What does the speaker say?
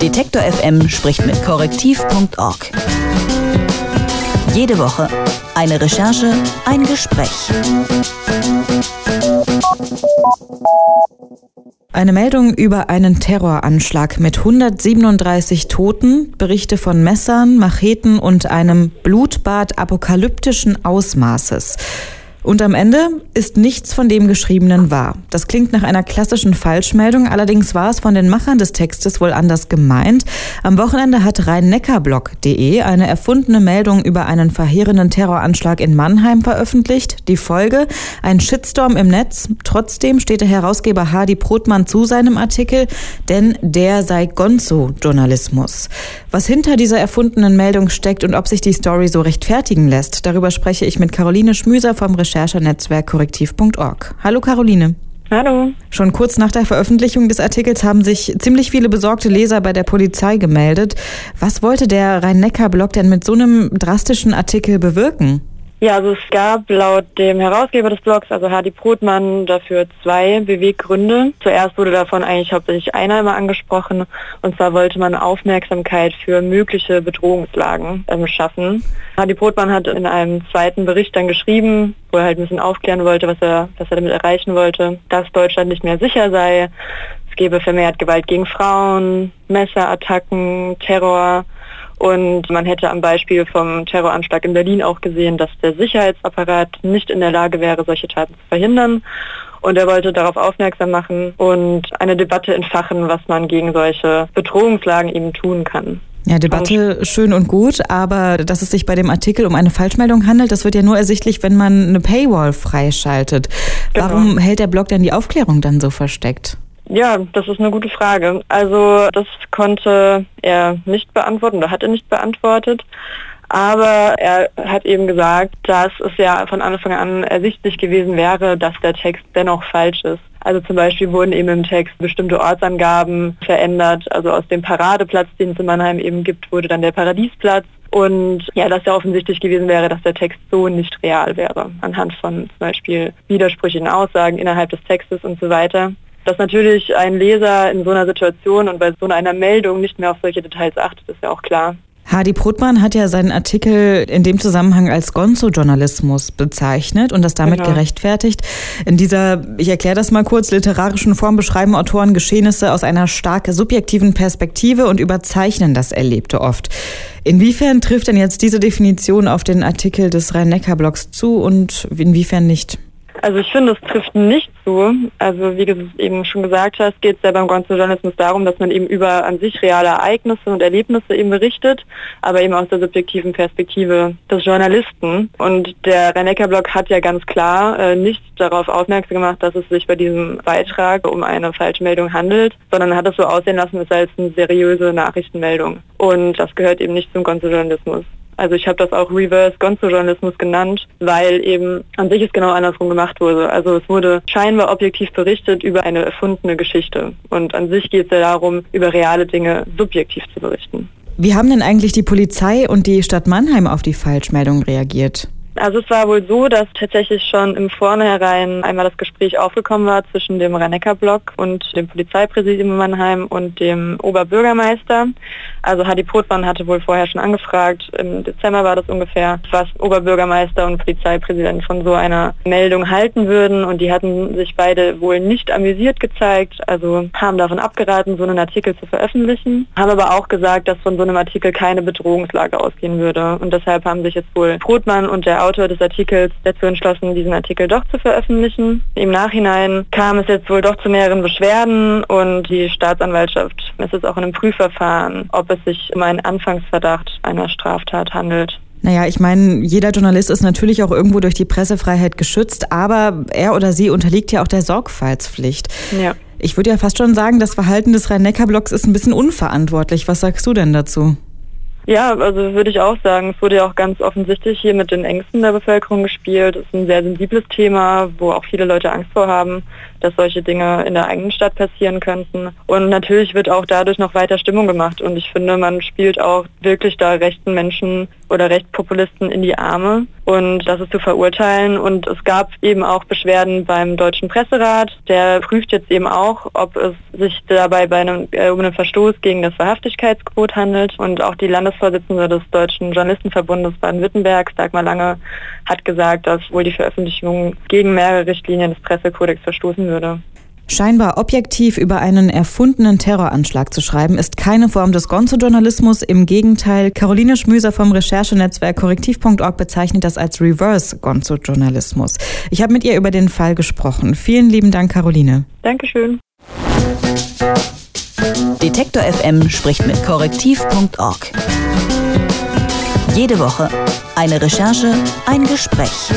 Detektor FM spricht mit korrektiv.org. Jede Woche eine Recherche, ein Gespräch. Eine Meldung über einen Terroranschlag mit 137 Toten, Berichte von Messern, Macheten und einem Blutbad apokalyptischen Ausmaßes. Und am Ende ist nichts von dem Geschriebenen wahr. Das klingt nach einer klassischen Falschmeldung, allerdings war es von den Machern des Textes wohl anders gemeint. Am Wochenende hat rhein-neckar-blog.de eine erfundene Meldung über einen verheerenden Terroranschlag in Mannheim veröffentlicht. Die Folge? Ein Shitstorm im Netz. Trotzdem steht der Herausgeber Hardy Brotmann zu seinem Artikel, denn der sei Gonzo-Journalismus. Was hinter dieser erfundenen Meldung steckt und ob sich die Story so rechtfertigen lässt, darüber spreche ich mit Caroline Schmüser vom Recherche Recherchenetzwerk korrektiv.org. Hallo Caroline. Hallo. Schon kurz nach der Veröffentlichung des Artikels haben sich ziemlich viele besorgte Leser bei der Polizei gemeldet. Was wollte der Rhein-Neckar-Blog denn mit so einem drastischen Artikel bewirken? Ja, also es gab laut dem Herausgeber des Blogs, also Hardy Brotmann, dafür zwei Beweggründe. Zuerst wurde davon eigentlich hauptsächlich einer immer angesprochen, und zwar wollte man Aufmerksamkeit für mögliche Bedrohungslagen ähm, schaffen. Hardy Brotmann hat in einem zweiten Bericht dann geschrieben, wo er halt ein bisschen aufklären wollte, was er, was er damit erreichen wollte, dass Deutschland nicht mehr sicher sei. Es gebe vermehrt Gewalt gegen Frauen, Messerattacken, Terror und man hätte am Beispiel vom Terroranschlag in Berlin auch gesehen, dass der Sicherheitsapparat nicht in der Lage wäre, solche Taten zu verhindern. Und er wollte darauf aufmerksam machen und eine Debatte entfachen, was man gegen solche Bedrohungslagen eben tun kann. Ja, Debatte schön und gut, aber dass es sich bei dem Artikel um eine Falschmeldung handelt, das wird ja nur ersichtlich, wenn man eine Paywall freischaltet. Genau. Warum hält der Blog denn die Aufklärung dann so versteckt? Ja, das ist eine gute Frage. Also das konnte er nicht beantworten oder hat er nicht beantwortet. Aber er hat eben gesagt, dass es ja von Anfang an ersichtlich gewesen wäre, dass der Text dennoch falsch ist. Also zum Beispiel wurden eben im Text bestimmte Ortsangaben verändert. Also aus dem Paradeplatz, den es in Mannheim eben gibt, wurde dann der Paradiesplatz. Und ja, dass ja offensichtlich gewesen wäre, dass der Text so nicht real wäre, anhand von zum Beispiel widersprüchlichen Aussagen innerhalb des Textes und so weiter. Dass natürlich ein Leser in so einer Situation und bei so einer Meldung nicht mehr auf solche Details achtet, ist ja auch klar. Hardy Brotmann hat ja seinen Artikel in dem Zusammenhang als Gonzo-Journalismus bezeichnet und das damit genau. gerechtfertigt. In dieser, ich erkläre das mal kurz, literarischen Form beschreiben Autoren Geschehnisse aus einer stark subjektiven Perspektive und überzeichnen das Erlebte oft. Inwiefern trifft denn jetzt diese Definition auf den Artikel des Rhein-Neckar-Blogs zu und inwiefern nicht? Also ich finde, es trifft nicht zu. Also wie du eben schon gesagt hast, geht es ja beim Journalismus darum, dass man eben über an sich reale Ereignisse und Erlebnisse eben berichtet, aber eben aus der subjektiven Perspektive des Journalisten. Und der Rennecker-Blog hat ja ganz klar äh, nicht darauf aufmerksam gemacht, dass es sich bei diesem Beitrag um eine Falschmeldung handelt, sondern hat es so aussehen lassen, es sei als eine seriöse Nachrichtenmeldung. Und das gehört eben nicht zum Journalismus. Also ich habe das auch Reverse Gonzo-Journalismus genannt, weil eben an sich es genau andersrum gemacht wurde. Also es wurde scheinbar objektiv berichtet über eine erfundene Geschichte. Und an sich geht es ja darum, über reale Dinge subjektiv zu berichten. Wie haben denn eigentlich die Polizei und die Stadt Mannheim auf die Falschmeldung reagiert? Also es war wohl so, dass tatsächlich schon im Vornherein einmal das Gespräch aufgekommen war zwischen dem Rhein-Neckar-Block und dem Polizeipräsidium in Mannheim und dem Oberbürgermeister. Also Hadi Potmann hatte wohl vorher schon angefragt, im Dezember war das ungefähr, was Oberbürgermeister und Polizeipräsident von so einer Meldung halten würden. Und die hatten sich beide wohl nicht amüsiert gezeigt, also haben davon abgeraten, so einen Artikel zu veröffentlichen, haben aber auch gesagt, dass von so einem Artikel keine Bedrohungslage ausgehen würde. Und deshalb haben sich jetzt wohl Brotmann und der Autor des Artikels dazu entschlossen, diesen Artikel doch zu veröffentlichen. Im Nachhinein kam es jetzt wohl doch zu mehreren Beschwerden und die Staatsanwaltschaft ist jetzt auch in einem Prüfverfahren, ob es sich um einen Anfangsverdacht einer Straftat handelt. Naja, ich meine, jeder Journalist ist natürlich auch irgendwo durch die Pressefreiheit geschützt, aber er oder sie unterliegt ja auch der Sorgfaltspflicht. Ja. Ich würde ja fast schon sagen, das Verhalten des Rhein-Neckar-Blocks ist ein bisschen unverantwortlich. Was sagst du denn dazu? Ja, also würde ich auch sagen. Es wurde ja auch ganz offensichtlich hier mit den Ängsten der Bevölkerung gespielt. Es ist ein sehr sensibles Thema, wo auch viele Leute Angst vor haben. Dass solche Dinge in der eigenen Stadt passieren könnten. Und natürlich wird auch dadurch noch weiter Stimmung gemacht. Und ich finde, man spielt auch wirklich da rechten Menschen oder Rechtspopulisten in die Arme. Und das ist zu verurteilen. Und es gab eben auch Beschwerden beim Deutschen Presserat. Der prüft jetzt eben auch, ob es sich dabei bei einem, äh, um einen Verstoß gegen das Verhaftigkeitsgebot handelt. Und auch die Landesvorsitzende des Deutschen Journalistenverbundes Baden-Württemberg, Dagmar Lange, hat gesagt, dass wohl die Veröffentlichung gegen mehrere Richtlinien des Pressekodex verstoßen würde. Scheinbar objektiv über einen erfundenen Terroranschlag zu schreiben, ist keine Form des Gonzo-Journalismus. Im Gegenteil, Caroline Schmüser vom Recherchenetzwerk korrektiv.org bezeichnet das als Reverse-Gonzo-Journalismus. Ich habe mit ihr über den Fall gesprochen. Vielen lieben Dank, Caroline. Dankeschön. Detektor FM spricht mit korrektiv.org. Jede Woche eine Recherche, ein Gespräch.